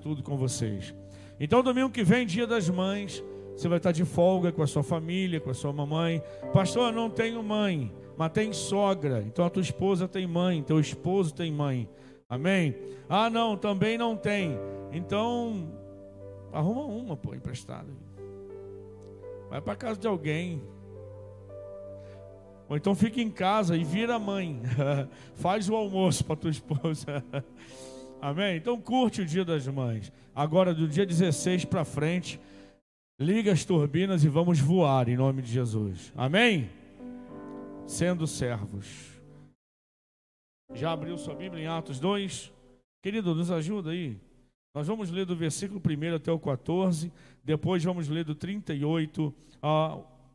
tudo com vocês. Então, domingo que vem, dia das mães, você vai estar de folga com a sua família, com a sua mamãe. Pastor, eu não tenho mãe, mas tem sogra. Então a tua esposa tem mãe, teu esposo tem mãe. Amém? Ah, não, também não tem. Então, arruma uma, pô, emprestada. Vai para casa de alguém. Ou então fica em casa e vira mãe. Faz o almoço para tua esposa. Amém? Então curte o dia das mães. Agora, do dia 16 para frente, liga as turbinas e vamos voar em nome de Jesus. Amém? Sendo servos. Já abriu sua Bíblia em Atos 2? Querido, nos ajuda aí. Nós vamos ler do versículo 1 até o 14, depois vamos ler do 38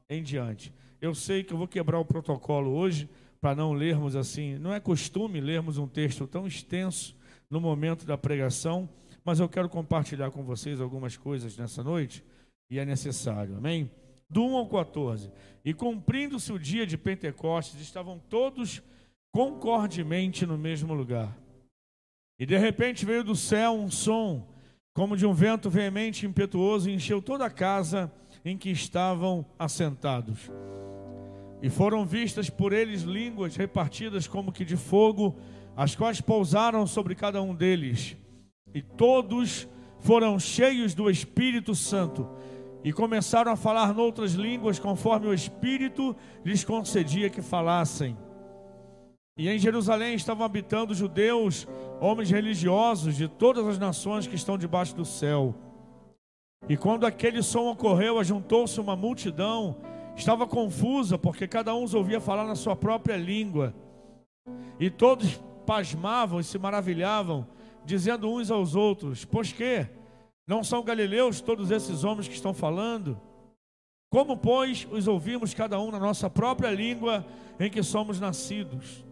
em diante. Eu sei que eu vou quebrar o protocolo hoje para não lermos assim. Não é costume lermos um texto tão extenso no momento da pregação, mas eu quero compartilhar com vocês algumas coisas nessa noite e é necessário. Amém? Do 1 ao 14. E cumprindo-se o dia de Pentecostes, estavam todos concordemente no mesmo lugar. E de repente veio do céu um som, como de um vento veemente e impetuoso, e encheu toda a casa em que estavam assentados. E foram vistas por eles línguas repartidas como que de fogo, as quais pousaram sobre cada um deles. E todos foram cheios do Espírito Santo e começaram a falar noutras línguas conforme o Espírito lhes concedia que falassem. E em Jerusalém estavam habitando judeus, homens religiosos de todas as nações que estão debaixo do céu. E quando aquele som ocorreu, ajuntou-se uma multidão estava confusa, porque cada um os ouvia falar na sua própria língua. E todos pasmavam e se maravilhavam, dizendo uns aos outros: Pois que? Não são galileus todos esses homens que estão falando? Como, pois, os ouvimos cada um na nossa própria língua em que somos nascidos?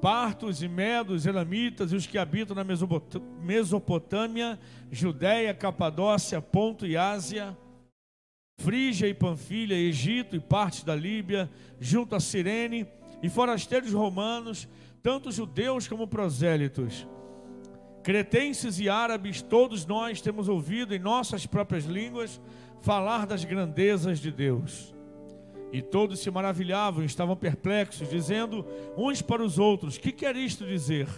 Partos e medos, elamitas e os que habitam na Mesopotâmia, Judéia, Capadócia, Ponto e Ásia Frígia e Panfilha, Egito e parte da Líbia, junto a Cirene, e forasteiros romanos, tanto judeus como prosélitos. Cretenses e árabes, todos nós temos ouvido em nossas próprias línguas falar das grandezas de Deus. E todos se maravilhavam, estavam perplexos, dizendo uns para os outros: Que quer isto dizer?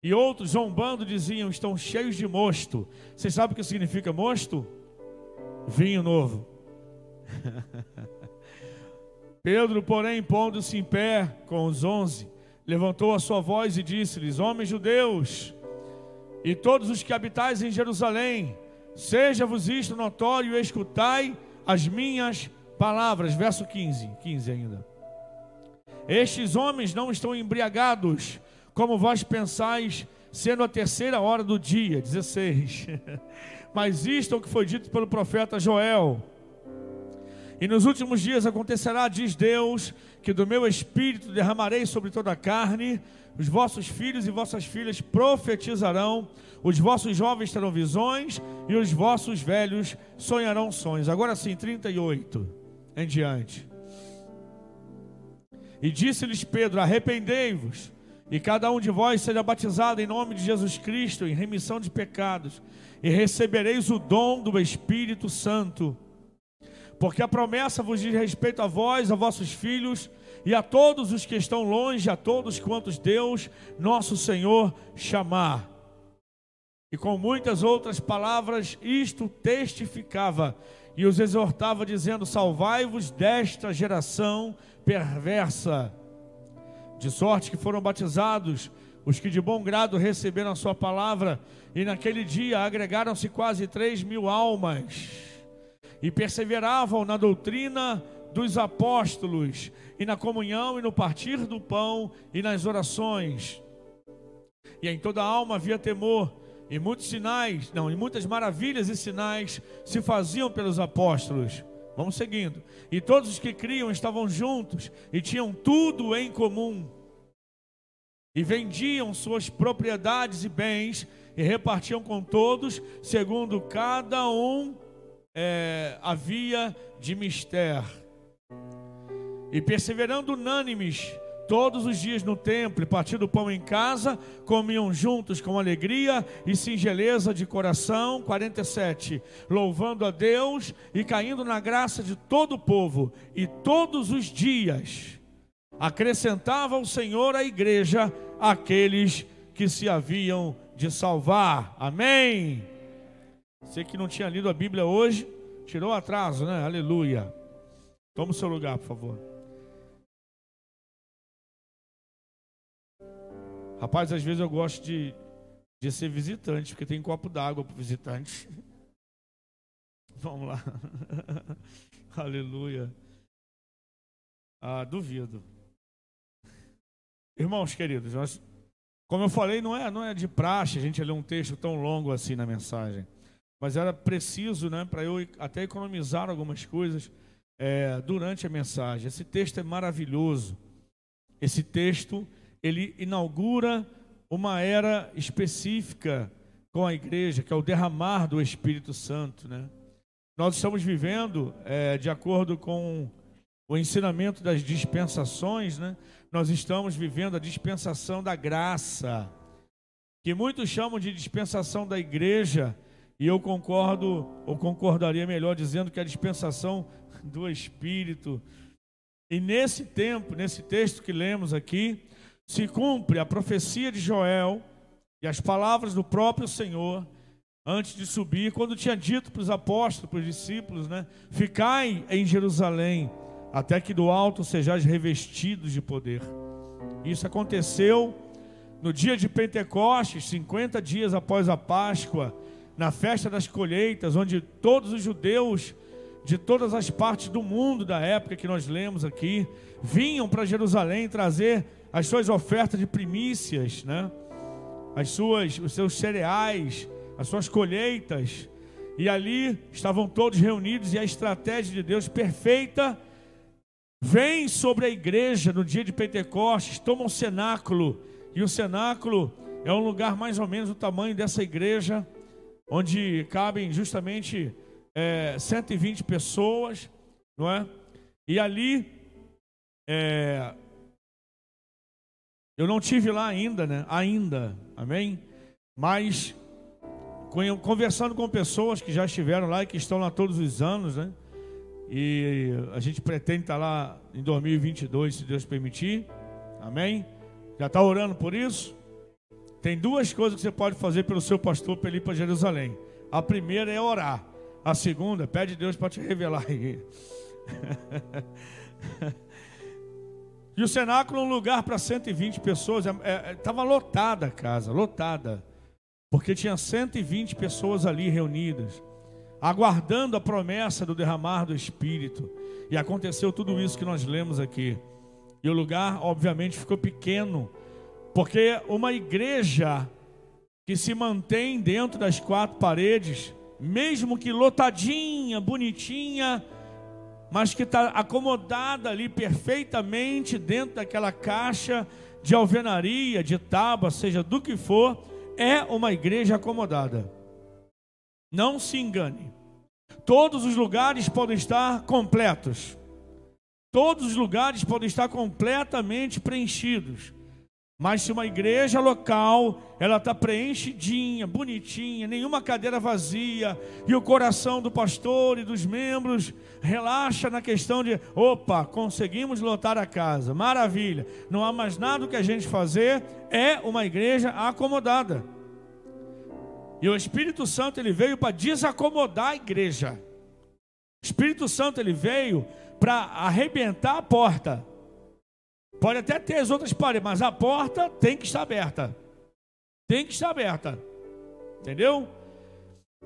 E outros, zombando, diziam: Estão cheios de mosto. Vocês sabem o que significa mosto? vinho novo. Pedro, porém, pondo-se em pé com os onze, levantou a sua voz e disse-lhes: Homens judeus, e todos os que habitais em Jerusalém, seja-vos isto notório escutai as minhas palavras. Verso 15, 15 ainda. Estes homens não estão embriagados, como vós pensais, sendo a terceira hora do dia. 16. Mas isto é o que foi dito pelo profeta Joel. E nos últimos dias acontecerá, diz Deus, que do meu espírito derramarei sobre toda a carne, os vossos filhos e vossas filhas profetizarão, os vossos jovens terão visões e os vossos velhos sonharão sonhos. Agora sim, 38 em diante. E disse-lhes Pedro: Arrependei-vos, e cada um de vós seja batizado em nome de Jesus Cristo, em remissão de pecados e recebereis o dom do Espírito Santo. Porque a promessa vos diz respeito a vós, a vossos filhos e a todos os que estão longe, a todos quantos Deus, nosso Senhor, chamar. E com muitas outras palavras, isto testificava e os exortava, dizendo: Salvai-vos desta geração perversa. De sorte que foram batizados os que de bom grado receberam a sua palavra, e naquele dia agregaram-se quase três mil almas, e perseveravam na doutrina dos apóstolos, e na comunhão, e no partir do pão, e nas orações. E em toda alma havia temor, e muitos sinais, não, e muitas maravilhas e sinais se faziam pelos apóstolos. Vamos seguindo. E todos os que criam estavam juntos e tinham tudo em comum e vendiam suas propriedades e bens e repartiam com todos, segundo cada um é, havia de mister. E perseverando unânimes, todos os dias no templo, partindo o pão em casa, comiam juntos com alegria e singeleza de coração. 47. Louvando a Deus e caindo na graça de todo o povo, e todos os dias acrescentava o Senhor à igreja aqueles que se haviam de salvar. Amém. Você que não tinha lido a Bíblia hoje, tirou atraso, né? Aleluia. Toma o seu lugar, por favor. Rapaz, às vezes eu gosto de, de ser visitante, porque tem copo d'água para visitante. Vamos lá. Aleluia. Ah, duvido. Irmãos queridos, nós, como eu falei, não é, não é de praxe a gente ler um texto tão longo assim na mensagem. Mas era preciso, né, para eu até economizar algumas coisas é, durante a mensagem. Esse texto é maravilhoso. Esse texto ele inaugura uma era específica com a igreja, que é o derramar do Espírito Santo, né? Nós estamos vivendo, é, de acordo com o ensinamento das dispensações, né? Nós estamos vivendo a dispensação da graça, que muitos chamam de dispensação da igreja, e eu concordo, ou concordaria melhor dizendo que a dispensação do Espírito. E nesse tempo, nesse texto que lemos aqui, se cumpre a profecia de Joel e as palavras do próprio Senhor antes de subir, quando tinha dito para os apóstolos, para os discípulos, né? Ficai em Jerusalém, até que do alto sejais revestidos de poder. Isso aconteceu no dia de Pentecostes, 50 dias após a Páscoa, na festa das colheitas, onde todos os judeus de todas as partes do mundo da época que nós lemos aqui vinham para Jerusalém trazer as suas ofertas de primícias, né? As suas, os seus cereais, as suas colheitas. E ali estavam todos reunidos e a estratégia de Deus perfeita vem sobre a igreja no dia de Pentecostes, toma um cenáculo, e o cenáculo é um lugar mais ou menos do tamanho dessa igreja, onde cabem justamente é, 120 pessoas, não é? E ali é, eu não tive lá ainda, né? Ainda, amém? Mas conversando com pessoas que já estiveram lá e que estão lá todos os anos, né? E a gente pretende estar lá em 2022, se Deus permitir. Amém? Já está orando por isso? Tem duas coisas que você pode fazer pelo seu pastor para ele ir para Jerusalém. A primeira é orar. A segunda, pede Deus para te revelar. E o cenáculo é um lugar para 120 pessoas. Estava é, é, lotada a casa, lotada. Porque tinha 120 pessoas ali reunidas, aguardando a promessa do derramar do Espírito. E aconteceu tudo isso que nós lemos aqui. E o lugar, obviamente, ficou pequeno, porque uma igreja que se mantém dentro das quatro paredes, mesmo que lotadinha, bonitinha, mas que está acomodada ali perfeitamente dentro daquela caixa de alvenaria, de tábua, seja do que for, é uma igreja acomodada. Não se engane. Todos os lugares podem estar completos. Todos os lugares podem estar completamente preenchidos. Mas se uma igreja local, ela está preenchidinha, bonitinha, nenhuma cadeira vazia, e o coração do pastor e dos membros relaxa na questão de, opa, conseguimos lotar a casa, maravilha, não há mais nada que a gente fazer, é uma igreja acomodada. E o Espírito Santo ele veio para desacomodar a igreja. O Espírito Santo ele veio para arrebentar a porta Pode até ter as outras paredes, mas a porta tem que estar aberta. Tem que estar aberta. Entendeu?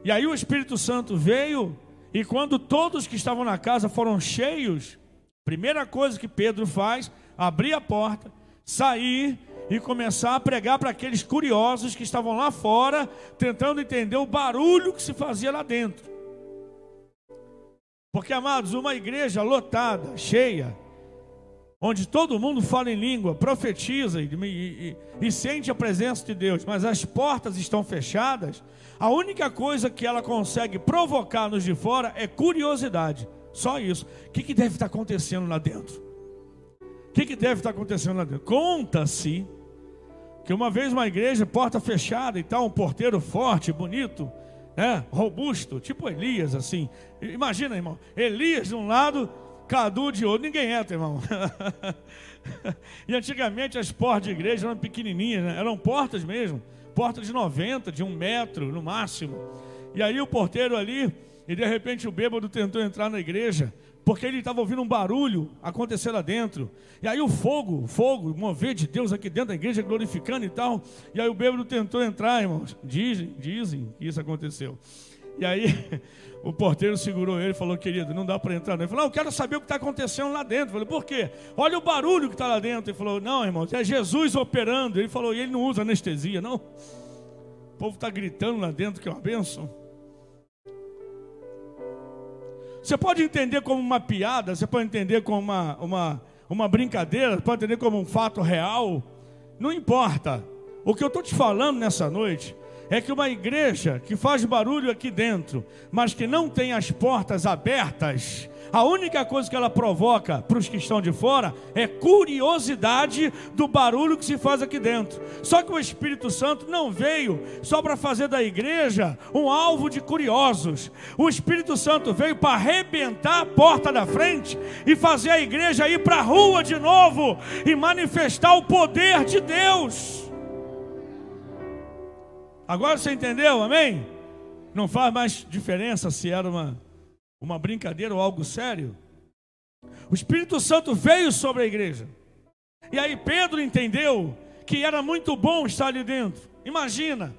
E aí o Espírito Santo veio, e quando todos que estavam na casa foram cheios, primeira coisa que Pedro faz, abrir a porta, sair e começar a pregar para aqueles curiosos que estavam lá fora, tentando entender o barulho que se fazia lá dentro. Porque, amados, uma igreja lotada, cheia, onde todo mundo fala em língua, profetiza e, e, e, sente a presença de Deus, mas as portas estão fechadas, a única coisa que ela consegue provocar nos de fora é curiosidade. Só isso. O que, que deve estar acontecendo lá dentro? que, que deve estar acontecendo lá dentro? Conta-se que uma vez uma igreja, porta fechada e tal, um porteiro forte, bonito, né, robusto, tipo Elias, assim. Imagina, irmão, Elias de um lado, Cadu de outro, ninguém entra, irmão. e antigamente as portas de igreja eram pequenininhas, né? eram portas mesmo, portas de 90, de um metro no máximo. E aí o porteiro ali, e de repente o bêbado tentou entrar na igreja, porque ele estava ouvindo um barulho acontecer lá dentro. E aí o fogo, fogo, mover de Deus aqui dentro da igreja, glorificando e tal. E aí o bêbado tentou entrar, irmãos. Dizem, dizem que isso aconteceu. E aí o porteiro segurou ele e falou, querido, não dá para entrar. Ele falou, eu quero saber o que está acontecendo lá dentro. Eu falei, por quê? Olha o barulho que está lá dentro. Ele falou, não, irmão, é Jesus operando. Ele falou, e ele não usa anestesia, não. O povo está gritando lá dentro que é uma bênção. Você pode entender como uma piada, você pode entender como uma, uma, uma brincadeira, pode entender como um fato real. Não importa. O que eu estou te falando nessa noite é que uma igreja que faz barulho aqui dentro, mas que não tem as portas abertas, a única coisa que ela provoca para os que estão de fora é curiosidade do barulho que se faz aqui dentro. Só que o Espírito Santo não veio só para fazer da igreja um alvo de curiosos. O Espírito Santo veio para arrebentar a porta da frente e fazer a igreja ir para a rua de novo e manifestar o poder de Deus. Agora você entendeu, amém? Não faz mais diferença se era uma uma brincadeira ou algo sério. O Espírito Santo veio sobre a igreja. E aí Pedro entendeu que era muito bom estar ali dentro. Imagina,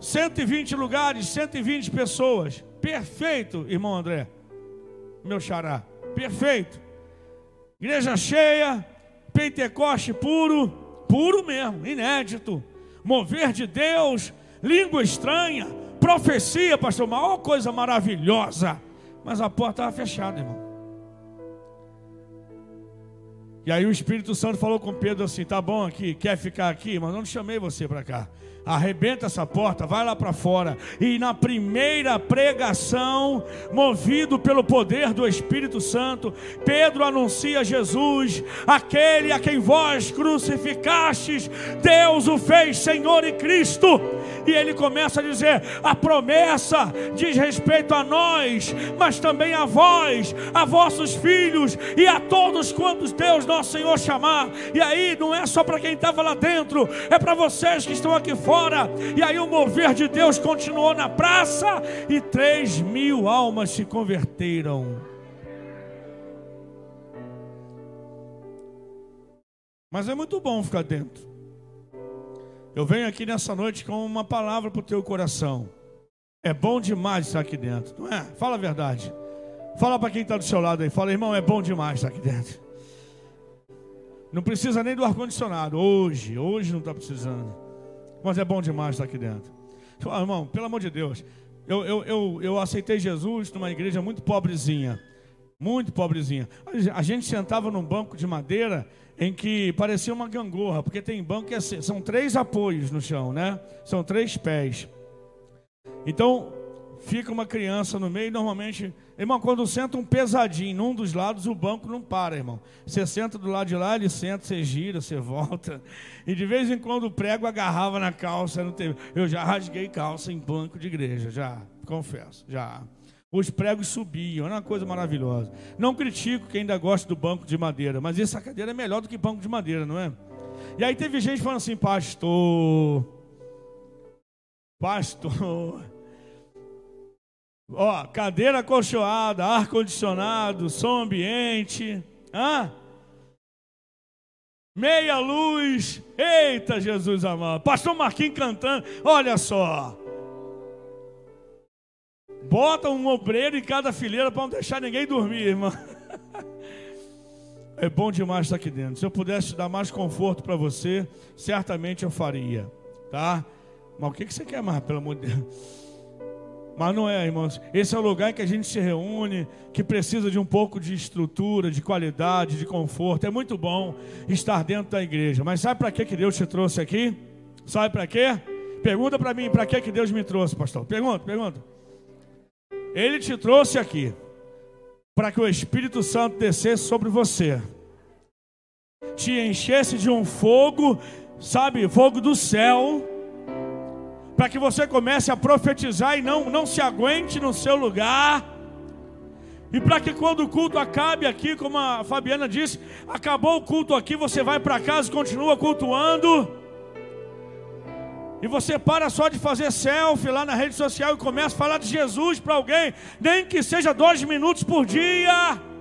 120 lugares, 120 pessoas. Perfeito, irmão André, meu xará. Perfeito. Igreja cheia, Pentecoste puro, puro mesmo, inédito. Mover de Deus, língua estranha, profecia, pastor, maior coisa maravilhosa. Mas a porta estava fechada, irmão. E aí o Espírito Santo falou com Pedro assim: tá bom aqui, quer ficar aqui, mas não chamei você para cá arrebenta essa porta, vai lá para fora. E na primeira pregação, movido pelo poder do Espírito Santo, Pedro anuncia Jesus, aquele a quem vós crucificastes, Deus o fez Senhor e Cristo. E ele começa a dizer: a promessa diz respeito a nós, mas também a vós, a vossos filhos e a todos quantos Deus nosso Senhor chamar. E aí não é só para quem estava lá dentro, é para vocês que estão aqui fora fora. E aí o mover de Deus continuou na praça e três mil almas se converteram. Mas é muito bom ficar dentro. Eu venho aqui nessa noite com uma palavra para o teu coração. É bom demais estar aqui dentro, não é? Fala a verdade. Fala para quem está do seu lado aí. Fala, irmão, é bom demais estar aqui dentro. Não precisa nem do ar-condicionado. Hoje, hoje não está precisando. Mas é bom demais estar aqui dentro. Ah, irmão, pelo amor de Deus. Eu, eu, eu, eu aceitei Jesus numa igreja muito pobrezinha. Muito pobrezinha. A gente sentava num banco de madeira em que parecia uma gangorra, porque tem banco que é, são três apoios no chão, né? São três pés. Então, fica uma criança no meio, normalmente, irmão, quando senta um pesadinho num dos lados, o banco não para, irmão. Você senta do lado de lá, ele senta, você gira, você volta. E de vez em quando o prego agarrava na calça, não teve. Eu já rasguei calça em banco de igreja, já, confesso, já. Os pregos subiam, era uma coisa maravilhosa. Não critico quem ainda gosta do banco de madeira, mas essa cadeira é melhor do que banco de madeira, não é? E aí teve gente falando assim, pastor, pastor, Ó, cadeira acolchoada, ar-condicionado, som ambiente. Hã? Meia luz. Eita, Jesus amado. Pastor Marquinhos cantando. Olha só. Bota um obreiro em cada fileira para não deixar ninguém dormir, irmão. É bom demais estar aqui dentro. Se eu pudesse dar mais conforto para você, certamente eu faria, tá? Mas o que você quer mais, pelo amor de Deus? Mas não é, irmãos. Esse é o lugar em que a gente se reúne, que precisa de um pouco de estrutura, de qualidade, de conforto. É muito bom estar dentro da igreja. Mas sabe para que, que Deus te trouxe aqui? Sabe para quê? Pergunta para mim, para que, que Deus me trouxe, pastor? Pergunta, pergunta. Ele te trouxe aqui para que o Espírito Santo descesse sobre você te enchesse de um fogo, sabe, fogo do céu, para que você comece a profetizar e não, não se aguente no seu lugar. E para que quando o culto acabe aqui, como a Fabiana disse, acabou o culto aqui, você vai para casa e continua cultuando. E você para só de fazer selfie lá na rede social e começa a falar de Jesus para alguém, nem que seja dois minutos por dia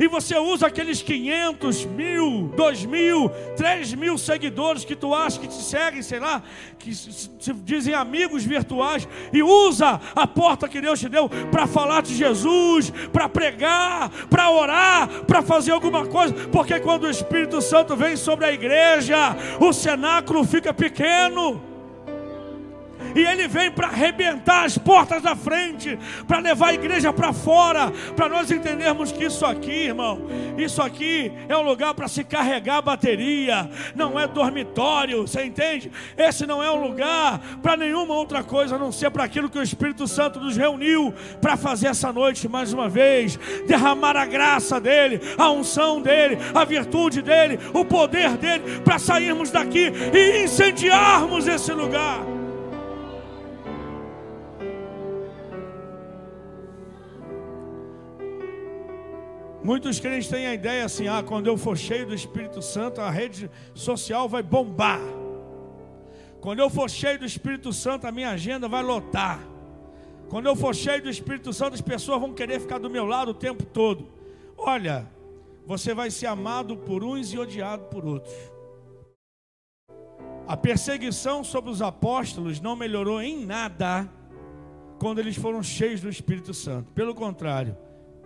e você usa aqueles 500, mil, 2 mil, 3 mil seguidores que tu acha que te seguem, sei lá, que se dizem amigos virtuais, e usa a porta que Deus te deu para falar de Jesus, para pregar, para orar, para fazer alguma coisa, porque quando o Espírito Santo vem sobre a igreja, o cenáculo fica pequeno e ele vem para arrebentar as portas da frente, para levar a igreja para fora, para nós entendermos que isso aqui, irmão, isso aqui é um lugar para se carregar a bateria, não é dormitório, você entende? Esse não é um lugar para nenhuma outra coisa a não ser para aquilo que o Espírito Santo nos reuniu para fazer essa noite mais uma vez, derramar a graça dele, a unção dele, a virtude dele, o poder dele, para sairmos daqui e incendiarmos esse lugar. Muitos crentes têm a ideia assim: ah, quando eu for cheio do Espírito Santo, a rede social vai bombar. Quando eu for cheio do Espírito Santo, a minha agenda vai lotar. Quando eu for cheio do Espírito Santo, as pessoas vão querer ficar do meu lado o tempo todo. Olha, você vai ser amado por uns e odiado por outros. A perseguição sobre os apóstolos não melhorou em nada quando eles foram cheios do Espírito Santo. Pelo contrário,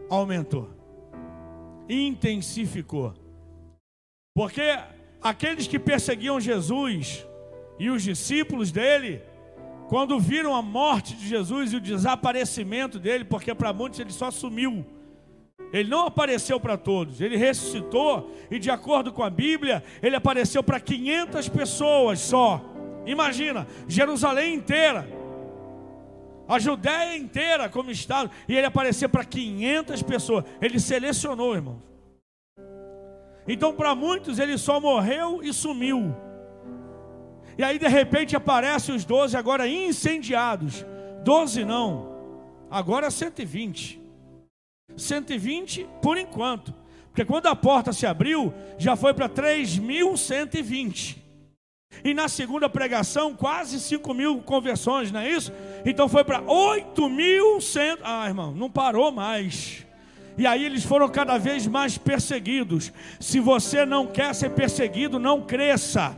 aumentou intensificou. Porque aqueles que perseguiam Jesus e os discípulos dele, quando viram a morte de Jesus e o desaparecimento dele, porque para muitos ele só sumiu. Ele não apareceu para todos, ele ressuscitou e, de acordo com a Bíblia, ele apareceu para 500 pessoas só. Imagina, Jerusalém inteira a Judéia inteira como estado, e ele apareceu para 500 pessoas. Ele selecionou, irmãos. Então, para muitos, ele só morreu e sumiu. E aí, de repente, aparecem os 12 agora incendiados. 12 não, agora 120. 120 por enquanto. Porque quando a porta se abriu, já foi para 3.120. E na segunda pregação, quase 5 mil conversões, não é isso? Então foi para 8 mil cento. Ah, irmão, não parou mais. E aí eles foram cada vez mais perseguidos. Se você não quer ser perseguido, não cresça.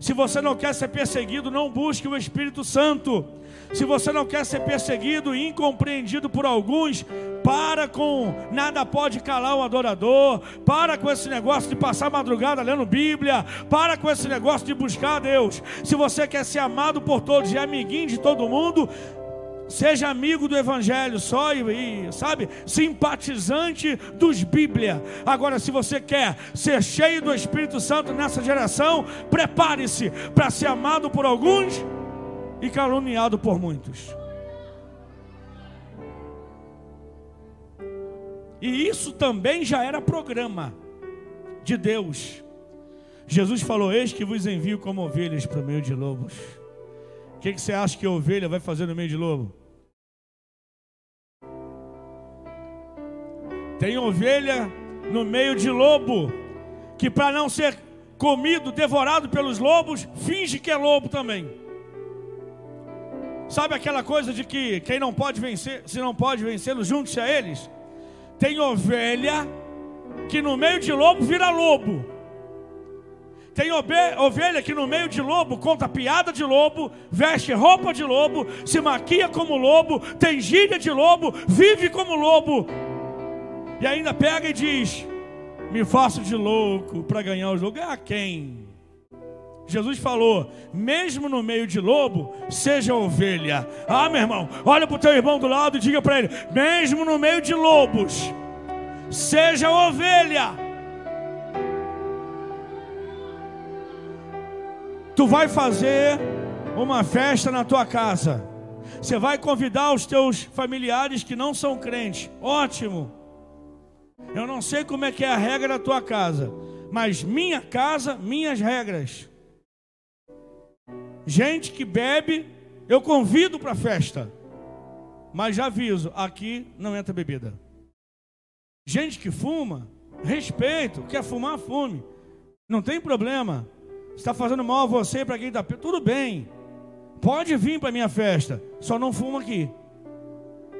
Se você não quer ser perseguido, não busque o Espírito Santo. Se você não quer ser perseguido e incompreendido por alguns, para com nada pode calar o adorador. Para com esse negócio de passar madrugada lendo Bíblia. Para com esse negócio de buscar a Deus. Se você quer ser amado por todos e amiguinho de todo mundo, seja amigo do Evangelho só e, e, sabe, simpatizante dos Bíblia. Agora, se você quer ser cheio do Espírito Santo nessa geração, prepare-se para ser amado por alguns e caluniado por muitos. E isso também já era programa de Deus. Jesus falou: Eis que vos envio como ovelhas para o meio de lobos. O que, que você acha que a ovelha vai fazer no meio de lobo? Tem ovelha no meio de lobo, que para não ser comido, devorado pelos lobos, finge que é lobo também. Sabe aquela coisa de que quem não pode vencer, se não pode vencê-los, junte-se a eles? Tem ovelha que no meio de lobo vira lobo. Tem ovelha que no meio de lobo conta piada de lobo, veste roupa de lobo, se maquia como lobo, tem gíria de lobo, vive como lobo. E ainda pega e diz: Me faço de louco para ganhar o jogo. É a quem? Jesus falou: mesmo no meio de lobo, seja ovelha. Ah, meu irmão, olha para o teu irmão do lado e diga para ele: mesmo no meio de lobos, seja ovelha. Tu vai fazer uma festa na tua casa. Você vai convidar os teus familiares que não são crentes. Ótimo. Eu não sei como é que é a regra da tua casa, mas minha casa, minhas regras. Gente que bebe, eu convido para a festa, mas já aviso: aqui não entra bebida. Gente que fuma, respeito, quer fumar, fume, não tem problema. Está fazendo mal a você para quem está tudo bem. Pode vir para minha festa, só não fuma aqui.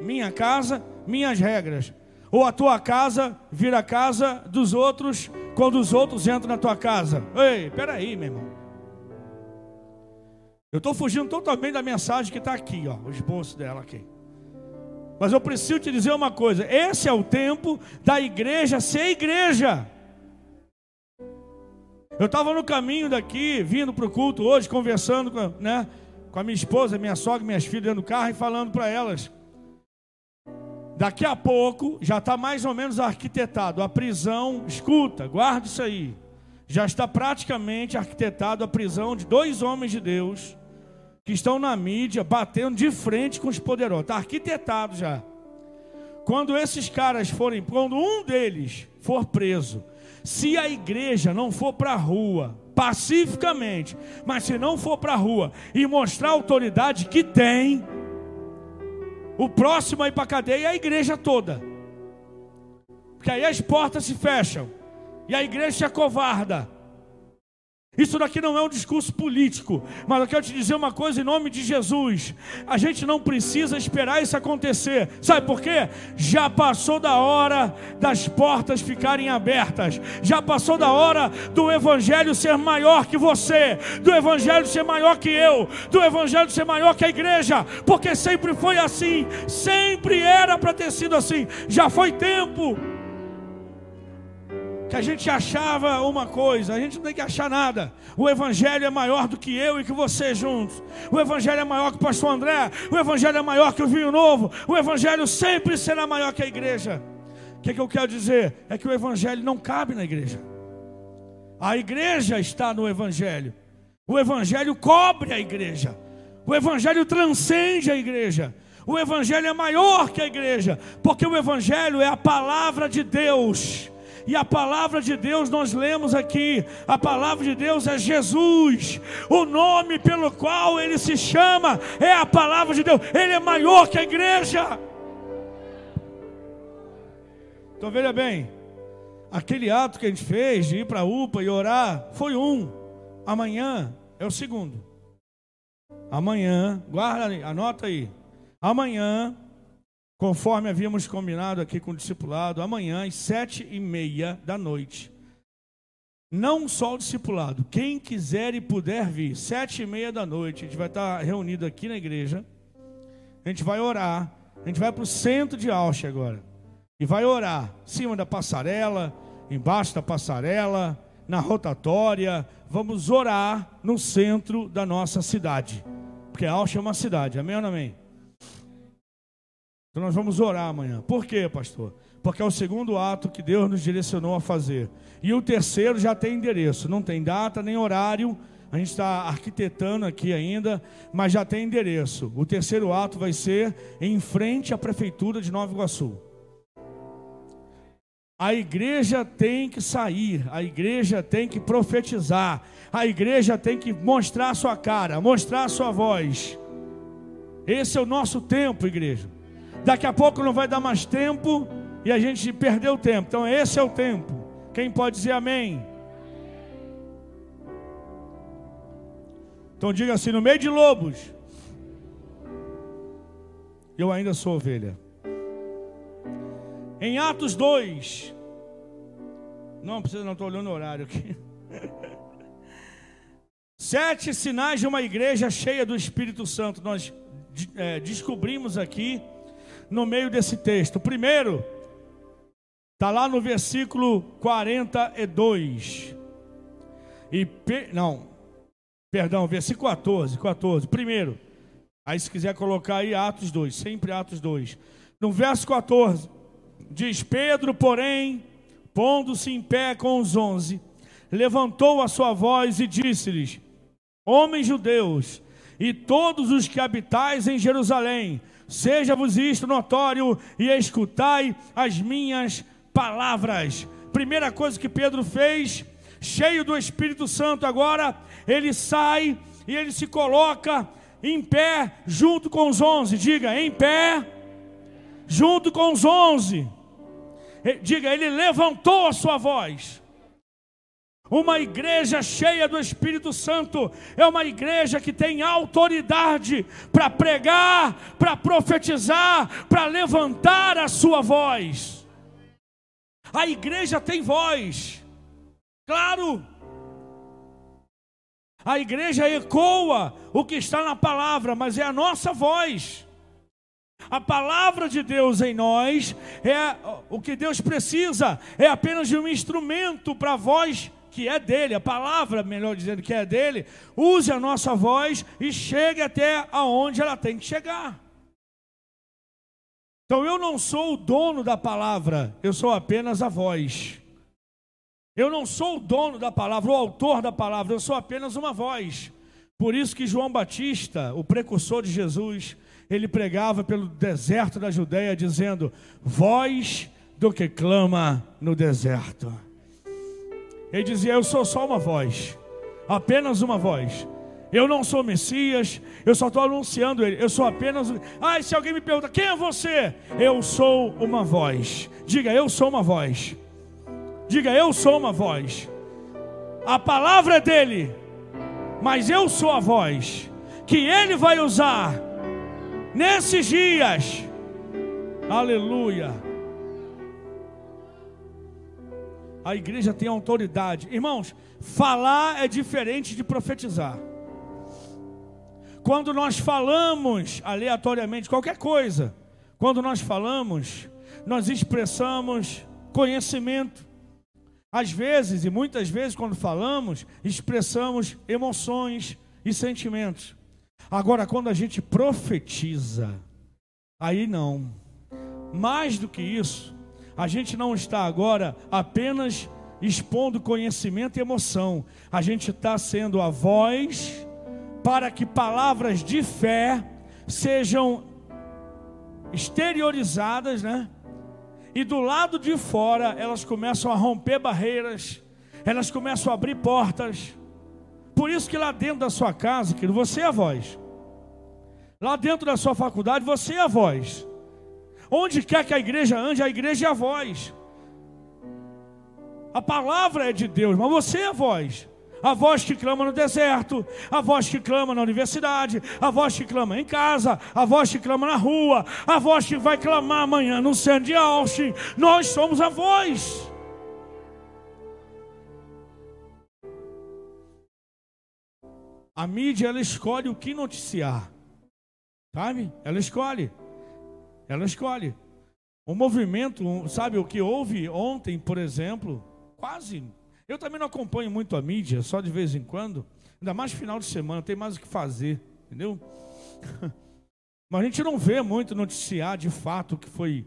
Minha casa, minhas regras. Ou a tua casa vira a casa dos outros quando os outros entram na tua casa. Ei, peraí, meu irmão. Eu estou fugindo totalmente da mensagem que está aqui, ó, o esboço dela aqui. Mas eu preciso te dizer uma coisa: esse é o tempo da igreja ser igreja. Eu estava no caminho daqui, vindo para o culto hoje, conversando com, né, com a minha esposa, minha sogra, minhas filhas dentro do carro e falando para elas. Daqui a pouco já está mais ou menos arquitetado a prisão. Escuta, guarda isso aí. Já está praticamente arquitetado a prisão de dois homens de Deus que estão na mídia batendo de frente com os poderosos. Está arquitetado já. Quando esses caras forem, quando um deles for preso, se a igreja não for para a rua, pacificamente, mas se não for para a rua e mostrar a autoridade que tem, o próximo a ir para a cadeia é a igreja toda. Porque aí as portas se fecham e a igreja se acovarda. Isso daqui não é um discurso político, mas eu quero te dizer uma coisa em nome de Jesus. A gente não precisa esperar isso acontecer. Sabe por quê? Já passou da hora das portas ficarem abertas. Já passou da hora do evangelho ser maior que você, do evangelho ser maior que eu, do evangelho ser maior que a igreja, porque sempre foi assim, sempre era para ter sido assim. Já foi tempo que a gente achava uma coisa, a gente não tem que achar nada. O Evangelho é maior do que eu e que você juntos. O Evangelho é maior que o pastor André. O Evangelho é maior que o vinho novo. O Evangelho sempre será maior que a igreja. O que, é que eu quero dizer? É que o Evangelho não cabe na igreja. A igreja está no Evangelho. O Evangelho cobre a igreja. O Evangelho transcende a igreja. O Evangelho é maior que a igreja, porque o Evangelho é a palavra de Deus e a palavra de Deus nós lemos aqui, a palavra de Deus é Jesus. O nome pelo qual ele se chama é a palavra de Deus. Ele é maior que a igreja. Então veja bem, aquele ato que a gente fez de ir para a UPA e orar foi um. Amanhã é o segundo. Amanhã, guarda, anota aí. Amanhã Conforme havíamos combinado aqui com o discipulado, amanhã às sete e meia da noite. Não só o discipulado, quem quiser e puder vir, sete e meia da noite, a gente vai estar reunido aqui na igreja. A gente vai orar. A gente vai para o centro de Auschwitz agora. E vai orar. Cima da passarela, embaixo da passarela, na rotatória. Vamos orar no centro da nossa cidade. Porque Auschwitz é uma cidade. Amém ou não amém? Então nós vamos orar amanhã. Por quê, pastor? Porque é o segundo ato que Deus nos direcionou a fazer. E o terceiro já tem endereço. Não tem data nem horário. A gente está arquitetando aqui ainda, mas já tem endereço. O terceiro ato vai ser em frente à prefeitura de Nova Iguaçu. A igreja tem que sair, a igreja tem que profetizar, a igreja tem que mostrar sua cara, mostrar sua voz. Esse é o nosso tempo, igreja. Daqui a pouco não vai dar mais tempo e a gente perdeu o tempo. Então esse é o tempo. Quem pode dizer amém? Então diga assim: no meio de lobos, eu ainda sou ovelha. Em Atos 2, não precisa, não estou olhando o horário aqui. Sete sinais de uma igreja cheia do Espírito Santo. Nós é, descobrimos aqui no meio desse texto. primeiro está lá no versículo 42. E não, perdão, versículo 14, 14. Primeiro, aí se quiser colocar aí Atos 2, sempre Atos 2. No verso 14, diz: Pedro, porém, pondo-se em pé com os onze, levantou a sua voz e disse-lhes: Homens judeus, e todos os que habitais em Jerusalém, Seja-vos isto notório e escutai as minhas palavras. Primeira coisa que Pedro fez, cheio do Espírito Santo, agora ele sai e ele se coloca em pé junto com os onze. Diga, em pé, junto com os onze. Diga, ele levantou a sua voz. Uma igreja cheia do Espírito Santo é uma igreja que tem autoridade para pregar, para profetizar, para levantar a sua voz. A igreja tem voz, claro. A igreja ecoa o que está na palavra, mas é a nossa voz. A palavra de Deus em nós é o que Deus precisa, é apenas de um instrumento para a voz que é dele, a palavra, melhor dizendo, que é dele, use a nossa voz e chegue até aonde ela tem que chegar. Então eu não sou o dono da palavra, eu sou apenas a voz. Eu não sou o dono da palavra, o autor da palavra, eu sou apenas uma voz. Por isso que João Batista, o precursor de Jesus, ele pregava pelo deserto da Judéia, dizendo: Voz do que clama no deserto. Ele dizia: Eu sou só uma voz, apenas uma voz. Eu não sou Messias, eu só estou anunciando ele. Eu sou apenas. Ah, se alguém me pergunta, quem é você? Eu sou uma voz. Diga, eu sou uma voz. Diga, eu sou uma voz. A palavra é dele, mas eu sou a voz que ele vai usar nesses dias. Aleluia. A igreja tem autoridade. Irmãos, falar é diferente de profetizar. Quando nós falamos aleatoriamente qualquer coisa, quando nós falamos, nós expressamos conhecimento. Às vezes, e muitas vezes, quando falamos, expressamos emoções e sentimentos. Agora, quando a gente profetiza, aí não. Mais do que isso, a gente não está agora apenas expondo conhecimento e emoção, a gente está sendo a voz para que palavras de fé sejam exteriorizadas, né? E do lado de fora elas começam a romper barreiras, elas começam a abrir portas. Por isso que lá dentro da sua casa, querido, você é a voz. Lá dentro da sua faculdade, você é a voz. Onde quer que a igreja ande, a igreja é a voz. A palavra é de Deus, mas você é a voz. A voz que clama no deserto, a voz que clama na universidade, a voz que clama em casa, a voz que clama na rua, a voz que vai clamar amanhã no centro de Austin. Nós somos a voz. A mídia ela escolhe o que noticiar. Sabe? Ela escolhe. Ela escolhe. O movimento, sabe o que houve ontem, por exemplo, quase. Eu também não acompanho muito a mídia, só de vez em quando. Ainda mais final de semana, tem mais o que fazer, entendeu? Mas a gente não vê muito noticiar de fato o que foi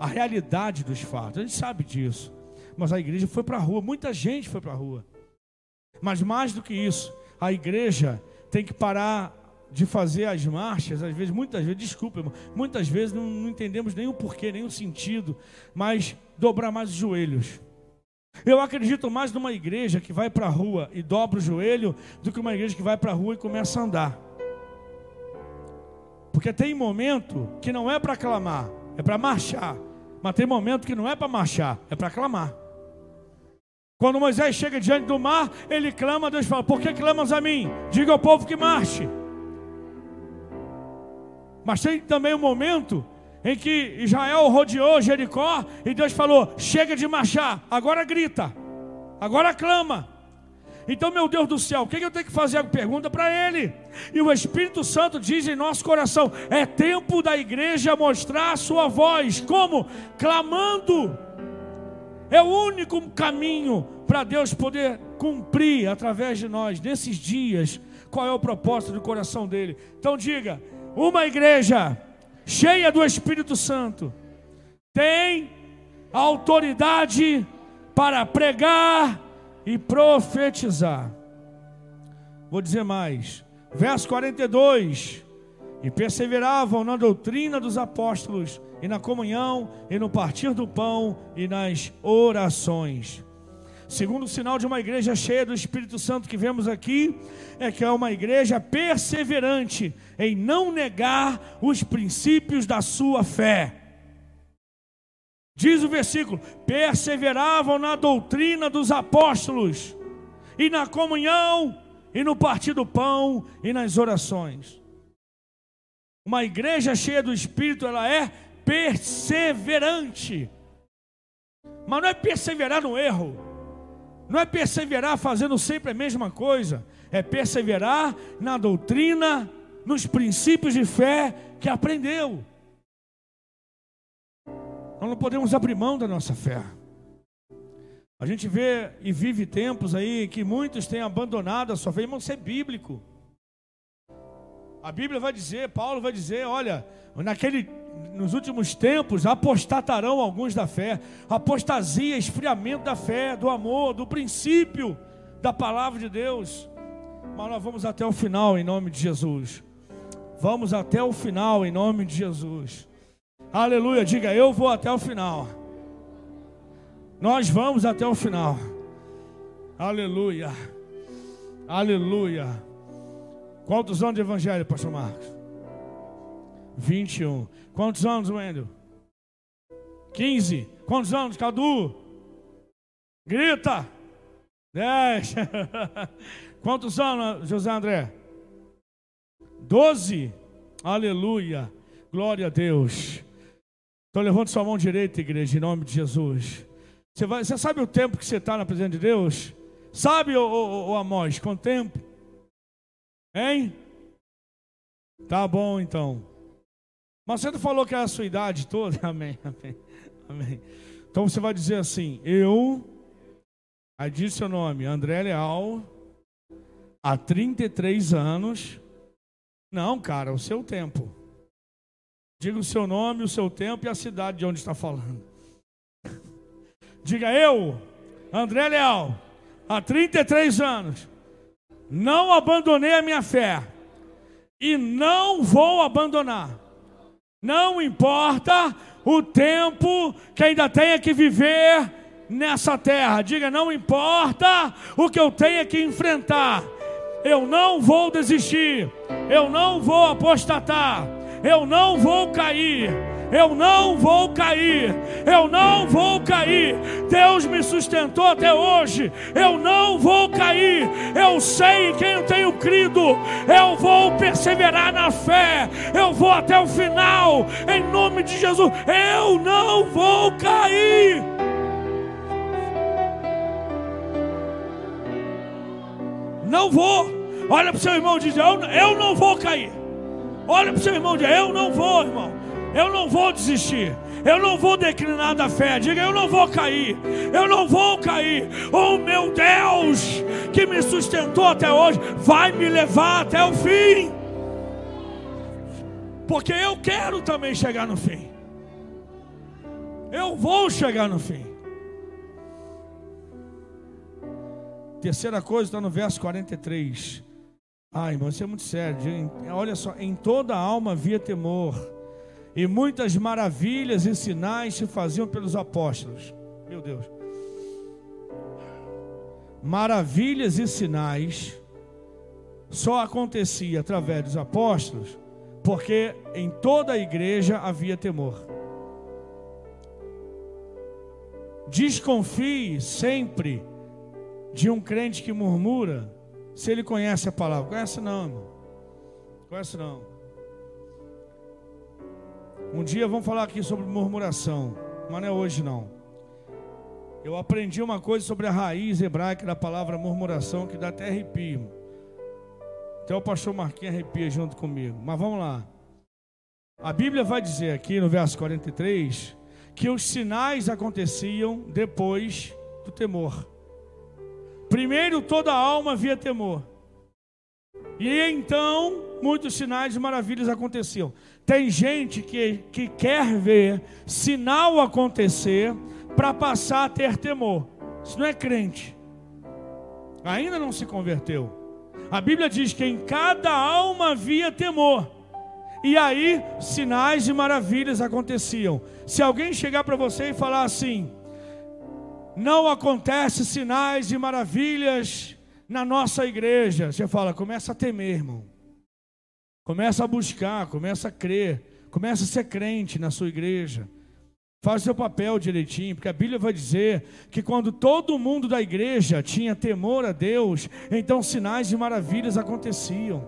a realidade dos fatos. A gente sabe disso. Mas a igreja foi para a rua, muita gente foi para a rua. Mas mais do que isso, a igreja tem que parar de fazer as marchas, às vezes, muitas vezes, desculpa, irmão, muitas vezes não, não entendemos nem o porquê, nem o sentido, mas dobrar mais os joelhos. Eu acredito mais numa igreja que vai para a rua e dobra o joelho do que uma igreja que vai para a rua e começa a andar. Porque tem momento que não é para clamar, é para marchar. Mas tem momento que não é para marchar, é para clamar. Quando Moisés chega diante do mar, ele clama, Deus fala: Por que clamas a mim? Diga ao povo que marche. Mas tem também um momento em que Israel rodeou Jericó e Deus falou: chega de marchar, agora grita, agora clama. Então, meu Deus do céu, o que eu tenho que fazer? Pergunta para Ele. E o Espírito Santo diz em nosso coração: é tempo da igreja mostrar a sua voz. Como? Clamando. É o único caminho para Deus poder cumprir através de nós, nesses dias, qual é o propósito do coração dele. Então, diga uma igreja cheia do Espírito Santo tem autoridade para pregar e profetizar. Vou dizer mais. Verso 42. E perseveravam na doutrina dos apóstolos, e na comunhão, e no partir do pão, e nas orações. Segundo sinal de uma igreja cheia do Espírito Santo que vemos aqui, é que é uma igreja perseverante em não negar os princípios da sua fé. Diz o versículo: perseveravam na doutrina dos apóstolos, e na comunhão, e no partir do pão, e nas orações. Uma igreja cheia do Espírito, ela é perseverante. Mas não é perseverar no erro não é perseverar fazendo sempre a mesma coisa, é perseverar na doutrina, nos princípios de fé que aprendeu. Nós não podemos abrir mão da nossa fé. A gente vê e vive tempos aí que muitos têm abandonado a sua fé, irmão, isso é bíblico. A Bíblia vai dizer, Paulo vai dizer, olha, naquele nos últimos tempos apostatarão alguns da fé. Apostasia, esfriamento da fé, do amor, do princípio da palavra de Deus. Mas nós vamos até o final em nome de Jesus. Vamos até o final em nome de Jesus. Aleluia, diga eu vou até o final. Nós vamos até o final. Aleluia. Aleluia. Quantos anos de evangelho, pastor Marcos? 21. Quantos anos, Wendel? 15. Quantos anos, Cadu? Grita. 10. Quantos anos, José André? 12. Aleluia. Glória a Deus. Então levante sua mão direita, igreja, em nome de Jesus. Você, vai, você sabe o tempo que você está na presença de Deus? Sabe, ô, ô, ô Amós, quanto tempo? Hein? Tá bom então. Mas você não falou que é a sua idade toda? Amém, amém, amém. Então você vai dizer assim: Eu, aí diz seu nome, André Leal, há 33 anos. Não, cara, o seu tempo. Diga o seu nome, o seu tempo e a cidade de onde está falando. Diga eu, André Leal, há 33 anos, não abandonei a minha fé e não vou abandonar não importa o tempo que ainda tenha que viver nessa terra. Diga, não importa o que eu tenha que enfrentar. Eu não vou desistir. Eu não vou apostatar. Eu não vou cair eu não vou cair, eu não vou cair. Deus me sustentou até hoje, eu não vou cair. Eu sei em quem eu tenho crido, eu vou perseverar na fé, eu vou até o final, em nome de Jesus. Eu não vou cair. Não vou. Olha para o seu irmão e diz: eu, eu não vou cair. Olha para o seu irmão e diz: Eu não vou, irmão. Eu não vou desistir. Eu não vou declinar da fé. Diga, eu não vou cair. Eu não vou cair. Oh meu Deus, que me sustentou até hoje, vai me levar até o fim. Porque eu quero também chegar no fim. Eu vou chegar no fim. Terceira coisa está no verso 43. Ai, irmão, isso é muito sério. Olha só, em toda alma havia temor e muitas maravilhas e sinais se faziam pelos apóstolos. Meu Deus. Maravilhas e sinais só acontecia através dos apóstolos, porque em toda a igreja havia temor. Desconfie sempre de um crente que murmura, se ele conhece a palavra. Conhece não, irmão. Conhece não. Um dia vamos falar aqui sobre murmuração, mas não é hoje não. Eu aprendi uma coisa sobre a raiz hebraica da palavra murmuração que dá até arrepio. Até o pastor Marquinhos arrepia junto comigo. Mas vamos lá. A Bíblia vai dizer aqui no verso 43 que os sinais aconteciam depois do temor. Primeiro toda alma via temor. E então muitos sinais e maravilhas aconteciam. Tem gente que, que quer ver sinal acontecer para passar a ter temor. Isso não é crente. Ainda não se converteu. A Bíblia diz que em cada alma havia temor. E aí sinais e maravilhas aconteciam. Se alguém chegar para você e falar assim: não acontece sinais e maravilhas na nossa igreja. Você fala, começa a temer, irmão. Começa a buscar, começa a crer, começa a ser crente na sua igreja. Faz seu papel direitinho, porque a Bíblia vai dizer que quando todo mundo da igreja tinha temor a Deus, então sinais e maravilhas aconteciam.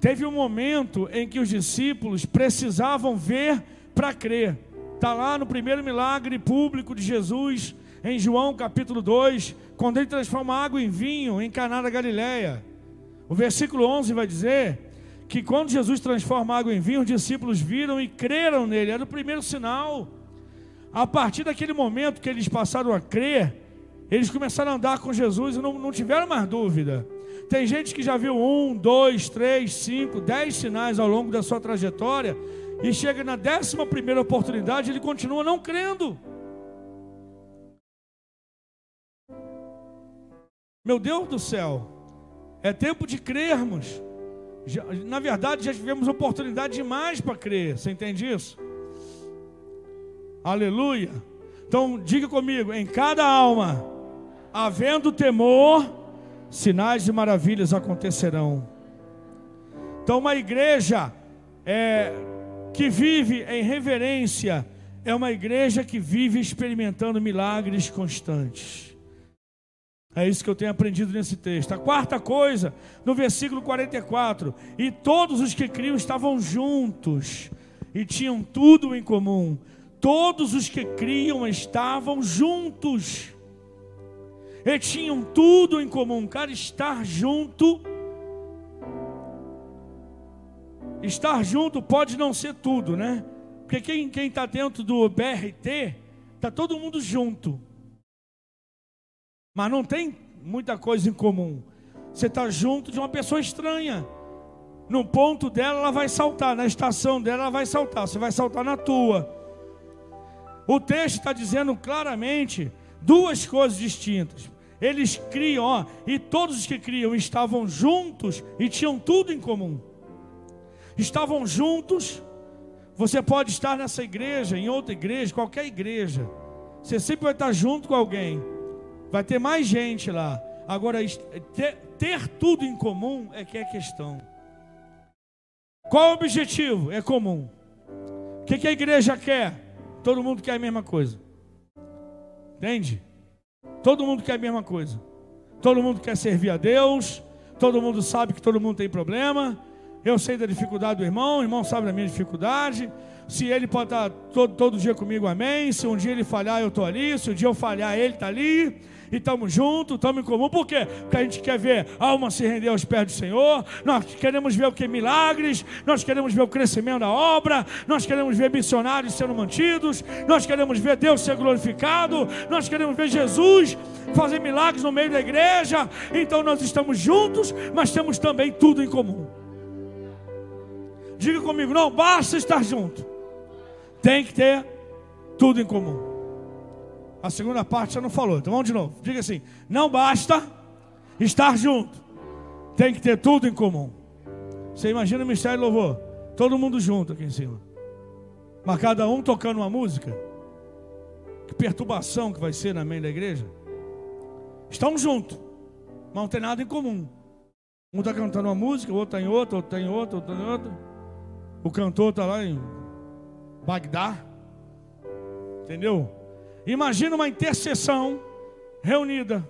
Teve um momento em que os discípulos precisavam ver para crer. Está lá no primeiro milagre público de Jesus, em João capítulo 2, quando ele transforma água em vinho em Caná da Galileia. O versículo 11 vai dizer que quando Jesus transforma água em vinho, os discípulos viram e creram nele. Era o primeiro sinal. A partir daquele momento que eles passaram a crer, eles começaram a andar com Jesus e não, não tiveram mais dúvida. Tem gente que já viu um, dois, três, cinco, dez sinais ao longo da sua trajetória e chega na décima primeira oportunidade ele continua não crendo. Meu Deus do céu, é tempo de crermos. Já, na verdade, já tivemos oportunidade demais para crer. Você entende isso? Aleluia. Então, diga comigo: em cada alma, havendo temor, sinais e maravilhas acontecerão. Então, uma igreja é, que vive em reverência é uma igreja que vive experimentando milagres constantes. É isso que eu tenho aprendido nesse texto. A quarta coisa, no versículo 44: E todos os que criam estavam juntos e tinham tudo em comum. Todos os que criam estavam juntos e tinham tudo em comum. Cara, estar junto. Estar junto pode não ser tudo, né? Porque quem está dentro do BRT, está todo mundo junto mas não tem muita coisa em comum. Você está junto de uma pessoa estranha. No ponto dela, ela vai saltar. Na estação dela, ela vai saltar. Você vai saltar na tua. O texto está dizendo claramente duas coisas distintas. Eles criam, ó, e todos os que criam estavam juntos e tinham tudo em comum. Estavam juntos. Você pode estar nessa igreja, em outra igreja, qualquer igreja. Você sempre vai estar junto com alguém. Vai ter mais gente lá. Agora, ter, ter tudo em comum é que é questão. Qual o objetivo? É comum. O que, que a igreja quer? Todo mundo quer a mesma coisa. Entende? Todo mundo quer a mesma coisa. Todo mundo quer servir a Deus. Todo mundo sabe que todo mundo tem problema. Eu sei da dificuldade do irmão, o irmão sabe da minha dificuldade. Se ele pode estar todo, todo dia comigo, amém. Se um dia ele falhar, eu estou ali. Se um dia eu falhar, ele está ali e estamos juntos, estamos em comum. Por quê? Porque a gente quer ver alma se render aos pés do Senhor, nós queremos ver o que? Milagres, nós queremos ver o crescimento da obra, nós queremos ver missionários sendo mantidos, nós queremos ver Deus ser glorificado, nós queremos ver Jesus fazer milagres no meio da igreja. Então nós estamos juntos, mas temos também tudo em comum. Diga comigo, não basta estar junto, tem que ter tudo em comum. A segunda parte já não falou. Então vamos de novo. Diga assim: não basta estar junto, tem que ter tudo em comum. Você imagina o mistério de louvor, todo mundo junto aqui em cima, mas cada um tocando uma música. Que perturbação que vai ser na mente da igreja. Estão juntos, mas não tem nada em comum. Um está cantando uma música, o outro está em outra, outro está em outra, outro está em outra. O cantor está lá em Bagdá. Entendeu? Imagina uma intercessão reunida.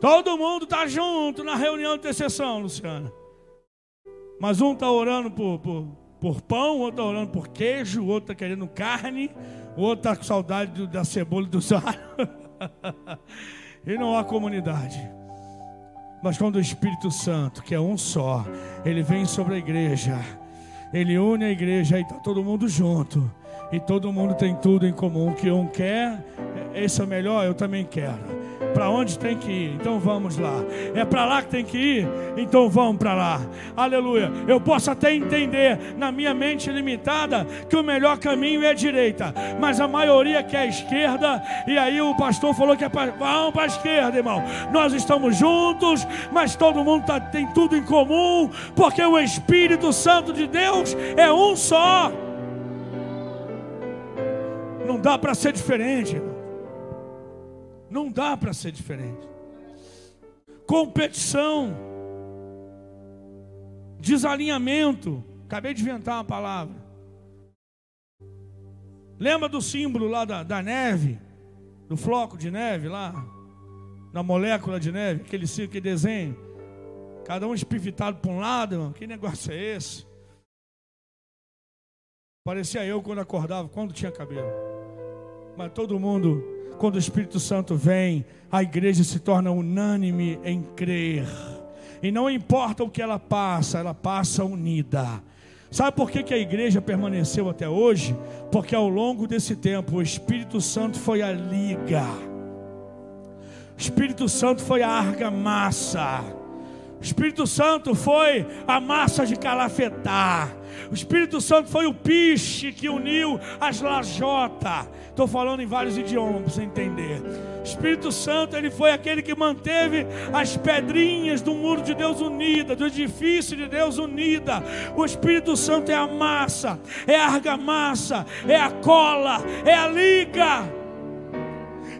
Todo mundo está junto na reunião de intercessão, Luciana. Mas um está orando por, por, por pão, outro está orando por queijo, outro está querendo carne, outro está com saudade da cebola e do sal. e não há comunidade. Mas quando o Espírito Santo, que é um só, ele vem sobre a igreja, ele une a igreja e está todo mundo junto e todo mundo tem tudo em comum. Que um quer, esse é o melhor, eu também quero. Para onde tem que ir? Então vamos lá. É para lá que tem que ir? Então vamos para lá. Aleluia. Eu posso até entender na minha mente limitada que o melhor caminho é a direita, mas a maioria quer a esquerda. E aí o pastor falou que é para vamos para a esquerda, irmão. Nós estamos juntos, mas todo mundo tá, tem tudo em comum, porque o Espírito Santo de Deus é um só. Não dá para ser diferente. Não dá para ser diferente. Competição, desalinhamento. Acabei de inventar uma palavra. Lembra do símbolo lá da, da neve? Do floco de neve lá? Na molécula de neve? Aquele, aquele desenho? Cada um espivitado para um lado, irmão. Que negócio é esse? Parecia eu quando acordava, quando tinha cabelo. Mas todo mundo, quando o Espírito Santo vem, a igreja se torna unânime em crer. E não importa o que ela passa, ela passa unida. Sabe por que, que a igreja permaneceu até hoje? Porque ao longo desse tempo o Espírito Santo foi a liga, o Espírito Santo foi a argamassa, Espírito Santo foi a massa de calafetar, o Espírito Santo foi o piche que uniu as lajotas. Estou falando em vários idiomas para você entender. O Espírito Santo, ele foi aquele que manteve as pedrinhas do muro de Deus unida, do edifício de Deus unida. O Espírito Santo é a massa, é a argamassa, é a cola, é a liga.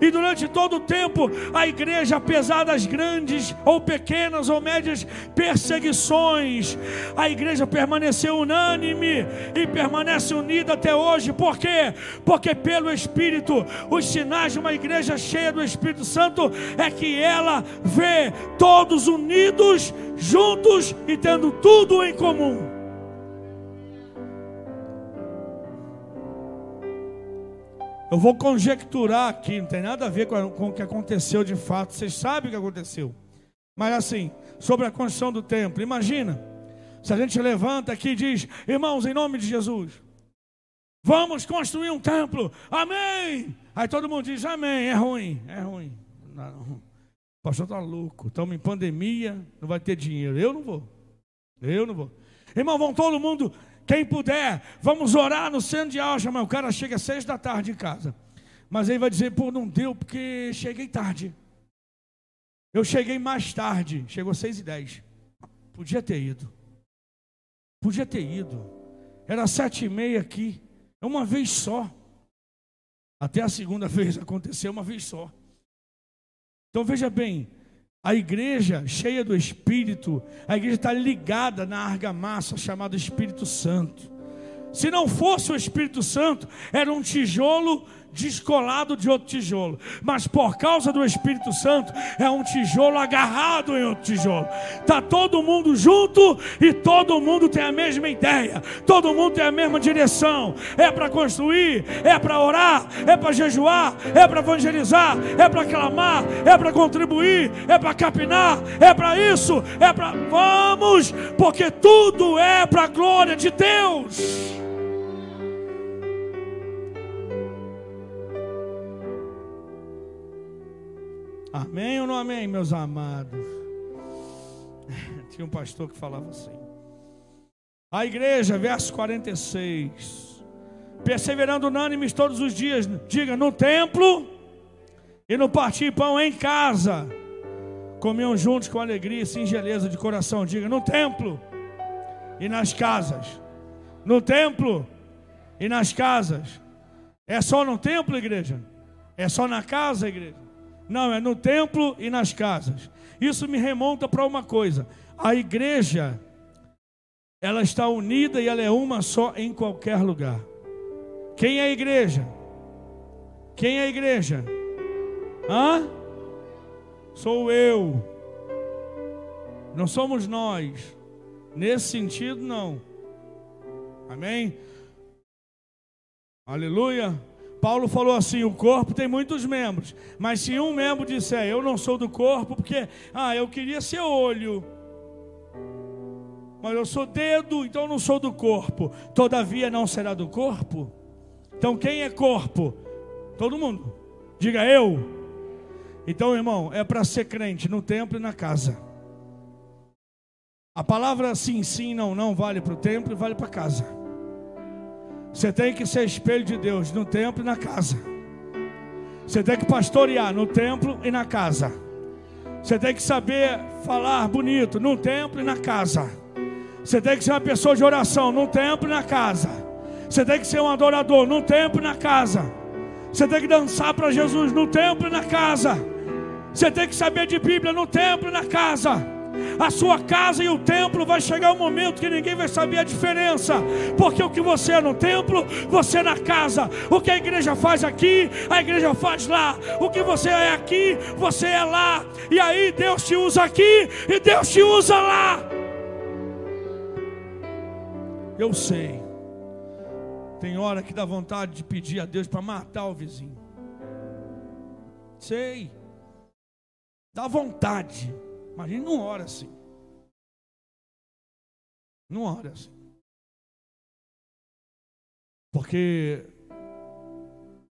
E durante todo o tempo, a igreja, apesar das grandes ou pequenas ou médias perseguições, a igreja permaneceu unânime e permanece unida até hoje. Por quê? Porque pelo Espírito, os sinais de uma igreja cheia do Espírito Santo é que ela vê todos unidos, juntos e tendo tudo em comum. Eu vou conjecturar aqui, não tem nada a ver com, com o que aconteceu de fato. Vocês sabem o que aconteceu. Mas assim, sobre a construção do templo, imagina, se a gente levanta aqui e diz, irmãos, em nome de Jesus, vamos construir um templo, amém. Aí todo mundo diz, amém, é ruim, é ruim. Não, o pastor está louco, estamos em pandemia, não vai ter dinheiro. Eu não vou, eu não vou. Irmão, vão todo mundo quem puder, vamos orar no centro de alja, mas o cara chega às seis da tarde em casa. Mas aí vai dizer, pô, não deu porque cheguei tarde. Eu cheguei mais tarde, chegou seis e dez. Podia ter ido. Podia ter ido. Era sete e meia aqui. É uma vez só. Até a segunda vez aconteceu uma vez só. Então veja bem, a igreja cheia do Espírito, a igreja está ligada na argamassa chamada Espírito Santo. Se não fosse o Espírito Santo, era um tijolo descolado de outro tijolo. Mas por causa do Espírito Santo, é um tijolo agarrado em outro tijolo. Está todo mundo junto e todo mundo tem a mesma ideia. Todo mundo tem a mesma direção. É para construir, é para orar, é para jejuar, é para evangelizar, é para clamar, é para contribuir, é para capinar, é para isso, é para. Vamos, porque tudo é para a glória de Deus. Amém ou não amém, meus amados? Tinha um pastor que falava assim. A igreja, verso 46. Perseverando unânimes todos os dias, diga, no templo e no partir pão em casa. Comiam juntos com alegria e singeleza de coração. Diga, no templo e nas casas. No templo e nas casas. É só no templo, igreja? É só na casa, igreja? Não, é no templo e nas casas. Isso me remonta para uma coisa: a igreja, ela está unida e ela é uma só em qualquer lugar. Quem é a igreja? Quem é a igreja? Hã? Sou eu. Não somos nós. Nesse sentido, não. Amém? Aleluia. Paulo falou assim: o corpo tem muitos membros, mas se um membro disser eu não sou do corpo, porque ah, eu queria ser olho, mas eu sou dedo, então não sou do corpo, todavia não será do corpo. Então quem é corpo? Todo mundo. Diga eu. Então, irmão, é para ser crente no templo e na casa. A palavra sim, sim, não, não vale para o templo e vale para casa. Você tem que ser espelho de Deus no templo e na casa. Você tem que pastorear no templo e na casa. Você tem que saber falar bonito no templo e na casa. Você tem que ser uma pessoa de oração no templo e na casa. Você tem que ser um adorador no templo e na casa. Você tem que dançar para Jesus no templo e na casa. Você tem que saber de Bíblia no templo e na casa. A sua casa e o templo vai chegar um momento que ninguém vai saber a diferença, porque o que você é no templo, você é na casa. O que a igreja faz aqui, a igreja faz lá. O que você é aqui, você é lá. E aí Deus te usa aqui e Deus te usa lá. Eu sei. Tem hora que dá vontade de pedir a Deus para matar o vizinho. Sei. Dá vontade. Imagina não ora assim. Não ora assim. Porque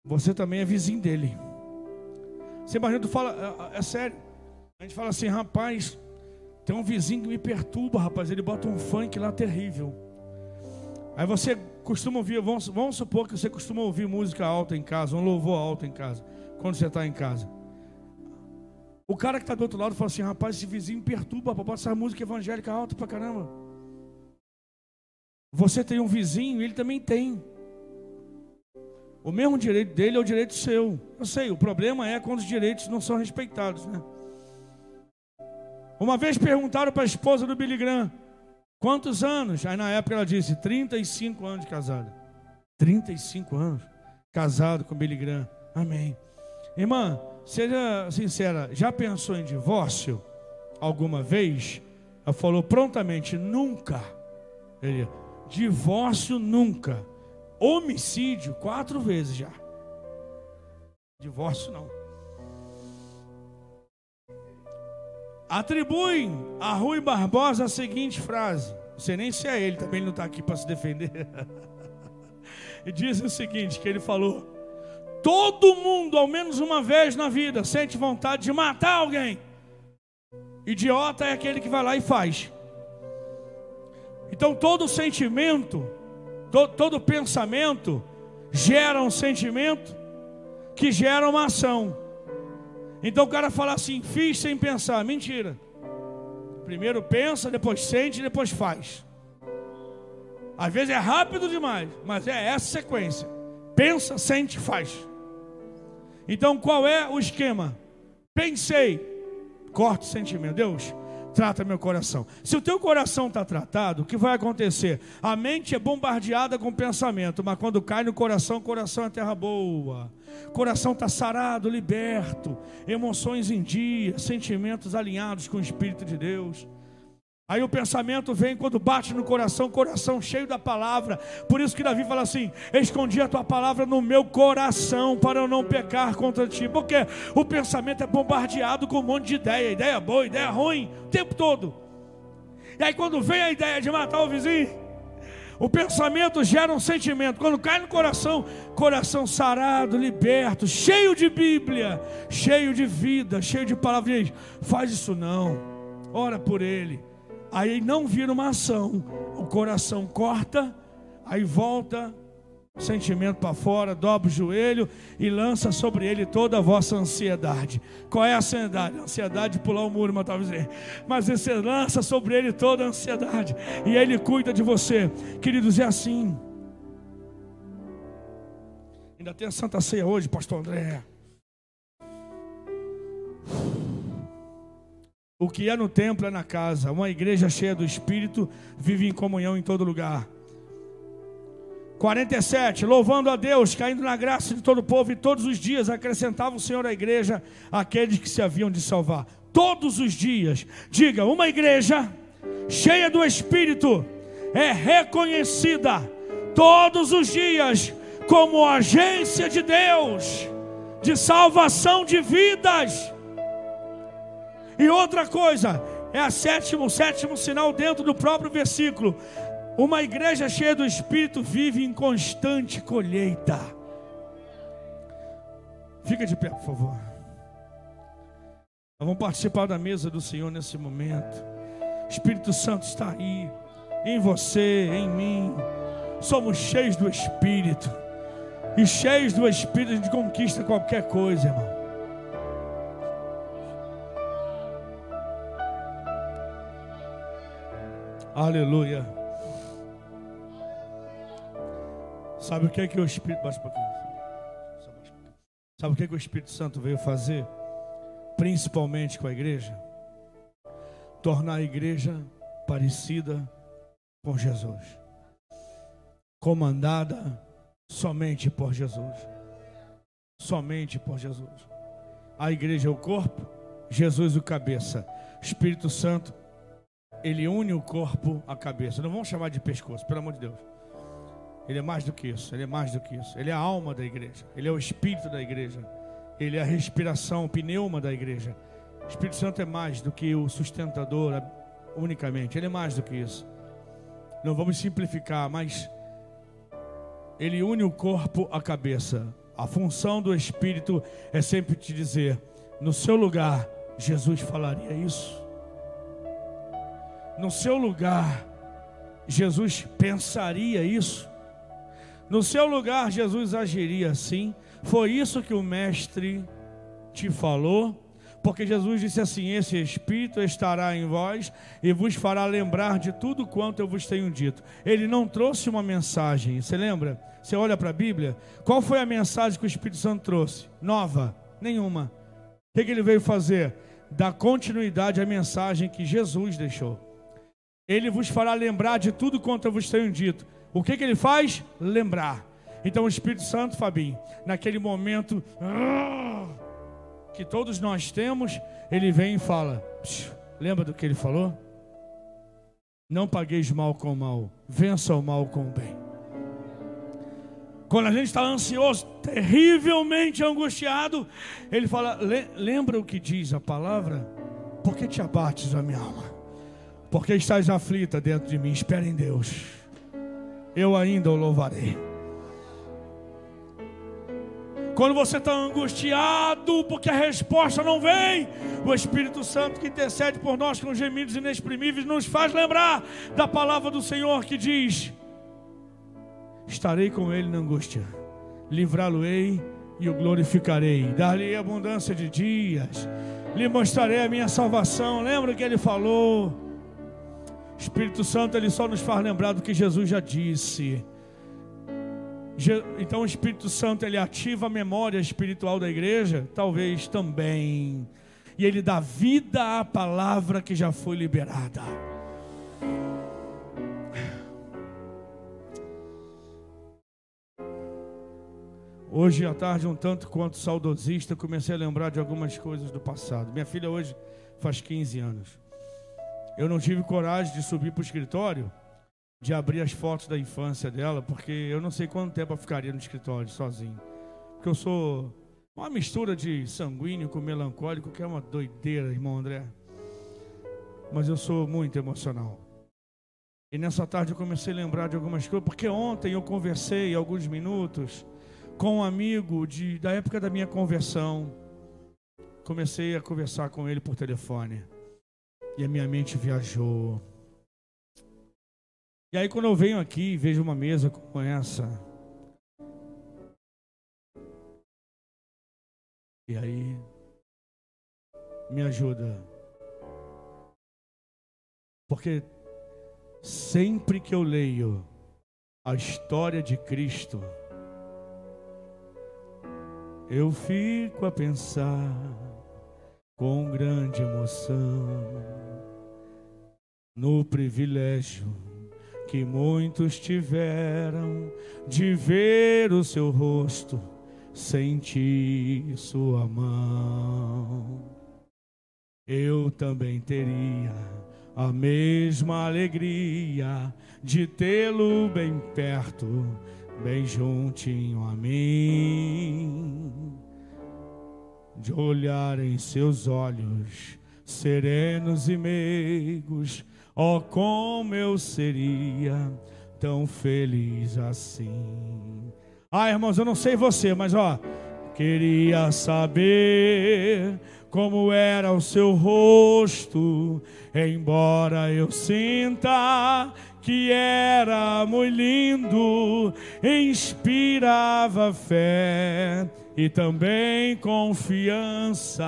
você também é vizinho dele. Você imagina, tu fala, é, é, é sério. A gente fala assim, rapaz, tem um vizinho que me perturba, rapaz. Ele bota um funk lá terrível. Aí você costuma ouvir, vamos, vamos supor que você costuma ouvir música alta em casa, um louvor alto em casa, quando você está em casa. O cara que está do outro lado fala assim: rapaz, esse vizinho perturba, bota essa música evangélica alta pra caramba. Você tem um vizinho, ele também tem. O mesmo direito dele é o direito seu. Eu sei, o problema é quando os direitos não são respeitados, né? Uma vez perguntaram para a esposa do Billy Graham: quantos anos? Aí na época ela disse: 35 anos de casada. 35 anos casado com Billy Graham. Amém. Irmã, Seja sincera, já pensou em divórcio alguma vez? Ela falou prontamente: nunca. Ele, divórcio nunca. Homicídio, quatro vezes já. Divórcio não. Atribuem a Rui Barbosa a seguinte frase. Não sei nem se é ele, também ele não está aqui para se defender. e diz o seguinte: que ele falou Todo mundo, ao menos uma vez na vida, sente vontade de matar alguém. Idiota é aquele que vai lá e faz. Então, todo sentimento, todo, todo pensamento, gera um sentimento que gera uma ação. Então, o cara fala assim: fiz sem pensar. Mentira. Primeiro pensa, depois sente, depois faz. Às vezes é rápido demais, mas é essa sequência: pensa, sente, faz. Então qual é o esquema? Pensei, corte o sentimento. Deus, trata meu coração. Se o teu coração está tratado, o que vai acontecer? A mente é bombardeada com pensamento, mas quando cai no coração, o coração é terra boa. Coração está sarado, liberto, emoções em dia, sentimentos alinhados com o Espírito de Deus. Aí o pensamento vem quando bate no coração, coração cheio da palavra. Por isso que Davi fala assim: Escondi a tua palavra no meu coração para eu não pecar contra ti. Porque o pensamento é bombardeado com um monte de ideia, ideia boa, ideia ruim, o tempo todo. E aí quando vem a ideia de matar o vizinho, o pensamento gera um sentimento. Quando cai no coração, coração sarado, liberto, cheio de Bíblia, cheio de vida, cheio de palavras. Faz isso não. Ora por ele aí não vira uma ação, o coração corta, aí volta, sentimento para fora, dobra o joelho e lança sobre ele toda a vossa ansiedade. Qual é a ansiedade? A ansiedade de pular o muro, mas talvez. Mas você lança sobre ele toda a ansiedade e ele cuida de você. Queridos, é assim. Ainda tem a Santa Ceia hoje, pastor André. O que é no templo é na casa. Uma igreja cheia do Espírito vive em comunhão em todo lugar. 47. Louvando a Deus, caindo na graça de todo o povo, e todos os dias acrescentava o Senhor à igreja aqueles que se haviam de salvar. Todos os dias. Diga, uma igreja cheia do Espírito é reconhecida todos os dias como agência de Deus, de salvação de vidas e outra coisa, é a sétimo, o sétimo sinal dentro do próprio versículo. Uma igreja cheia do Espírito vive em constante colheita. Fica de pé, por favor. Nós vamos participar da mesa do Senhor nesse momento. Espírito Santo está aí, em você, em mim. Somos cheios do Espírito. E cheios do Espírito a gente conquista qualquer coisa, irmão. Aleluia. Sabe o que é que o Espírito. Baixa um. Sabe o que, que o Espírito Santo veio fazer? Principalmente com a igreja? Tornar a igreja parecida com Jesus, comandada somente por Jesus. Somente por Jesus. A igreja é o corpo, Jesus o cabeça. Espírito Santo, ele une o corpo à cabeça. Não vamos chamar de pescoço, pelo amor de Deus. Ele é mais do que isso, ele é mais do que isso. Ele é a alma da igreja, ele é o espírito da igreja, ele é a respiração, o pneuma da igreja. O Espírito Santo é mais do que o sustentador unicamente, ele é mais do que isso. Não vamos simplificar, mas ele une o corpo à cabeça. A função do espírito é sempre te dizer: no seu lugar, Jesus falaria isso. No seu lugar, Jesus pensaria isso. No seu lugar, Jesus agiria assim. Foi isso que o Mestre te falou. Porque Jesus disse assim: Esse Espírito estará em vós e vos fará lembrar de tudo quanto eu vos tenho dito. Ele não trouxe uma mensagem, você lembra? Você olha para a Bíblia, qual foi a mensagem que o Espírito Santo trouxe? Nova? Nenhuma. O que, ele veio fazer? Dar continuidade à mensagem que Jesus deixou. Ele vos fará lembrar de tudo quanto eu vos tenho dito. O que, que ele faz? Lembrar. Então o Espírito Santo, Fabinho, naquele momento que todos nós temos, ele vem e fala: lembra do que ele falou? Não pagueis mal com mal, vença o mal com o bem. Quando a gente está ansioso, terrivelmente angustiado, ele fala: lembra o que diz a palavra? Por que te abates a minha alma? Porque estás aflita dentro de mim, espera em Deus eu ainda o louvarei. Quando você está angustiado porque a resposta não vem, o Espírito Santo que intercede por nós com gemidos inexprimíveis nos faz lembrar da palavra do Senhor que diz: Estarei com ele na angústia, livrá-lo-ei e o glorificarei, dar-lhe abundância de dias, lhe mostrarei a minha salvação. Lembra que ele falou? Espírito Santo, ele só nos faz lembrar do que Jesus já disse. Então o Espírito Santo ele ativa a memória espiritual da igreja, talvez também. E ele dá vida à palavra que já foi liberada. Hoje à tarde, um tanto quanto saudosista, comecei a lembrar de algumas coisas do passado. Minha filha hoje faz 15 anos. Eu não tive coragem de subir para o escritório, de abrir as fotos da infância dela, porque eu não sei quanto tempo eu ficaria no escritório sozinho. Porque eu sou uma mistura de sanguíneo com melancólico, que é uma doideira, irmão André. Mas eu sou muito emocional. E nessa tarde eu comecei a lembrar de algumas coisas, porque ontem eu conversei alguns minutos com um amigo de, da época da minha conversão. Comecei a conversar com ele por telefone. E a minha mente viajou. E aí quando eu venho aqui e vejo uma mesa como essa, e aí me ajuda. Porque sempre que eu leio a história de Cristo, eu fico a pensar com grande emoção no privilégio que muitos tiveram de ver o seu rosto, sentir sua mão. Eu também teria a mesma alegria de tê-lo bem perto, bem juntinho a mim, de olhar em seus olhos serenos e meigos Oh, como eu seria tão feliz assim. Ah, irmãos, eu não sei você, mas ó, queria saber como era o seu rosto, embora eu sinta que era muito lindo, inspirava fé e também confiança.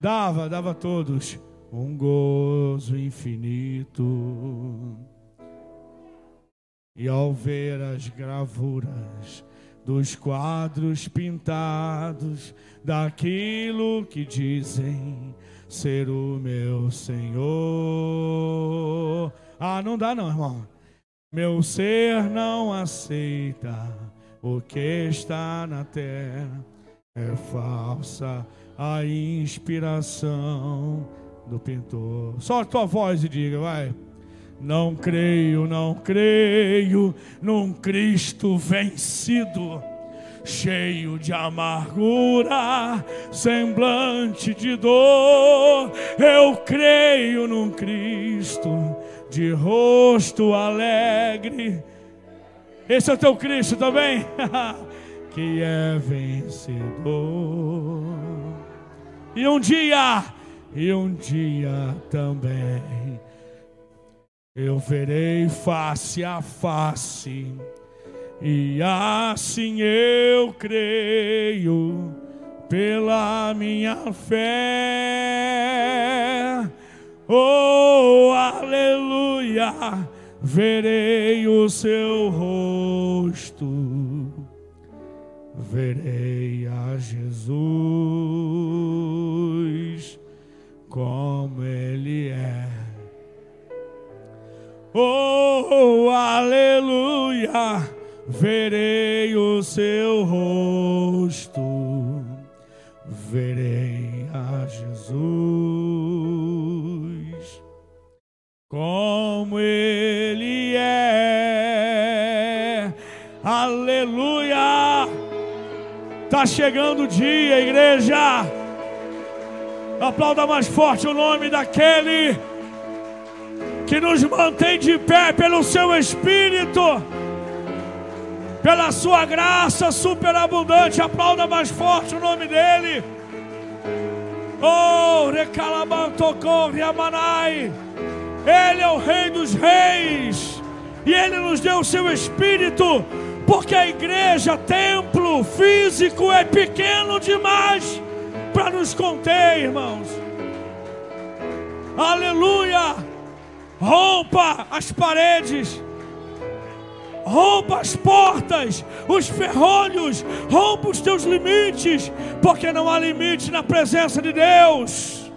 Dava, dava a todos um gozo infinito. E ao ver as gravuras dos quadros pintados, daquilo que dizem ser o meu Senhor. Ah, não dá não, irmão. Meu ser não aceita o que está na terra. É falsa a inspiração do pintor. Só a tua voz e diga, vai. Não creio, não creio num Cristo vencido, cheio de amargura, semblante de dor. Eu creio num Cristo de rosto alegre. Esse é o teu Cristo também, que é vencedor. E um dia, e um dia também eu verei face a face, e assim eu creio pela minha fé. Oh, aleluia! Verei o seu rosto, verei a Jesus como Ele é. Oh, aleluia! Verei o seu rosto, verei a Jesus, como Ele Aleluia! Tá chegando o dia, igreja. Aplauda mais forte o nome daquele que nos mantém de pé pelo seu Espírito, pela sua graça superabundante. Aplauda mais forte o nome dele. Oh. Ele é o Rei dos Reis. E Ele nos deu o seu Espírito. Porque a igreja, templo físico, é pequeno demais para nos conter, irmãos. Aleluia! rompa as paredes, rompa as portas, os ferrolhos, rompa os teus limites, porque não há limite na presença de Deus.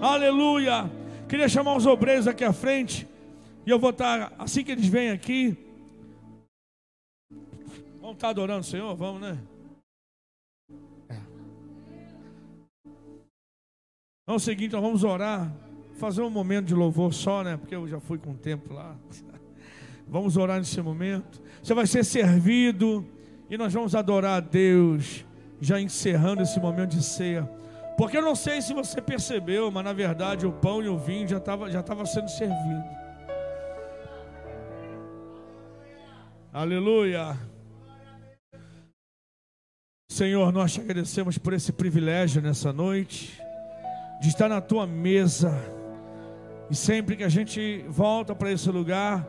Aleluia. Queria chamar os obreiros aqui à frente, e eu vou estar, assim que eles vêm aqui, vamos estar adorando o Senhor? Vamos, né? É. Então é o seguinte, nós vamos orar fazer um momento de louvor só, né? Porque eu já fui com o tempo lá. Vamos orar nesse momento. Você vai ser servido e nós vamos adorar a Deus, já encerrando esse momento de ceia. Porque eu não sei se você percebeu, mas na verdade o pão e o vinho já estava já tava sendo servido. Aleluia. Senhor, nós te agradecemos por esse privilégio nessa noite, de estar na tua mesa e sempre que a gente volta para esse lugar,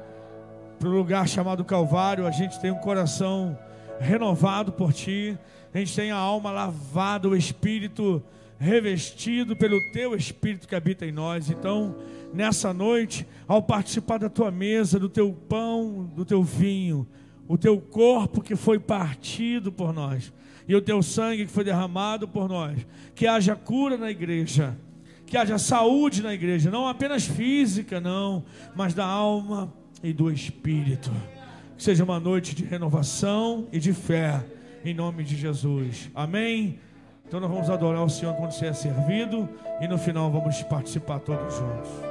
para o lugar chamado Calvário, a gente tem um coração renovado por Ti, a gente tem a alma lavada, o espírito revestido pelo Teu Espírito que habita em nós. Então, nessa noite, ao participar da Tua mesa, do Teu pão, do Teu vinho, o Teu corpo que foi partido por nós e o Teu sangue que foi derramado por nós, que haja cura na igreja que haja saúde na igreja, não apenas física, não, mas da alma e do espírito. Que seja uma noite de renovação e de fé, em nome de Jesus. Amém? Então nós vamos adorar o Senhor quando ser servido e no final vamos participar todos juntos.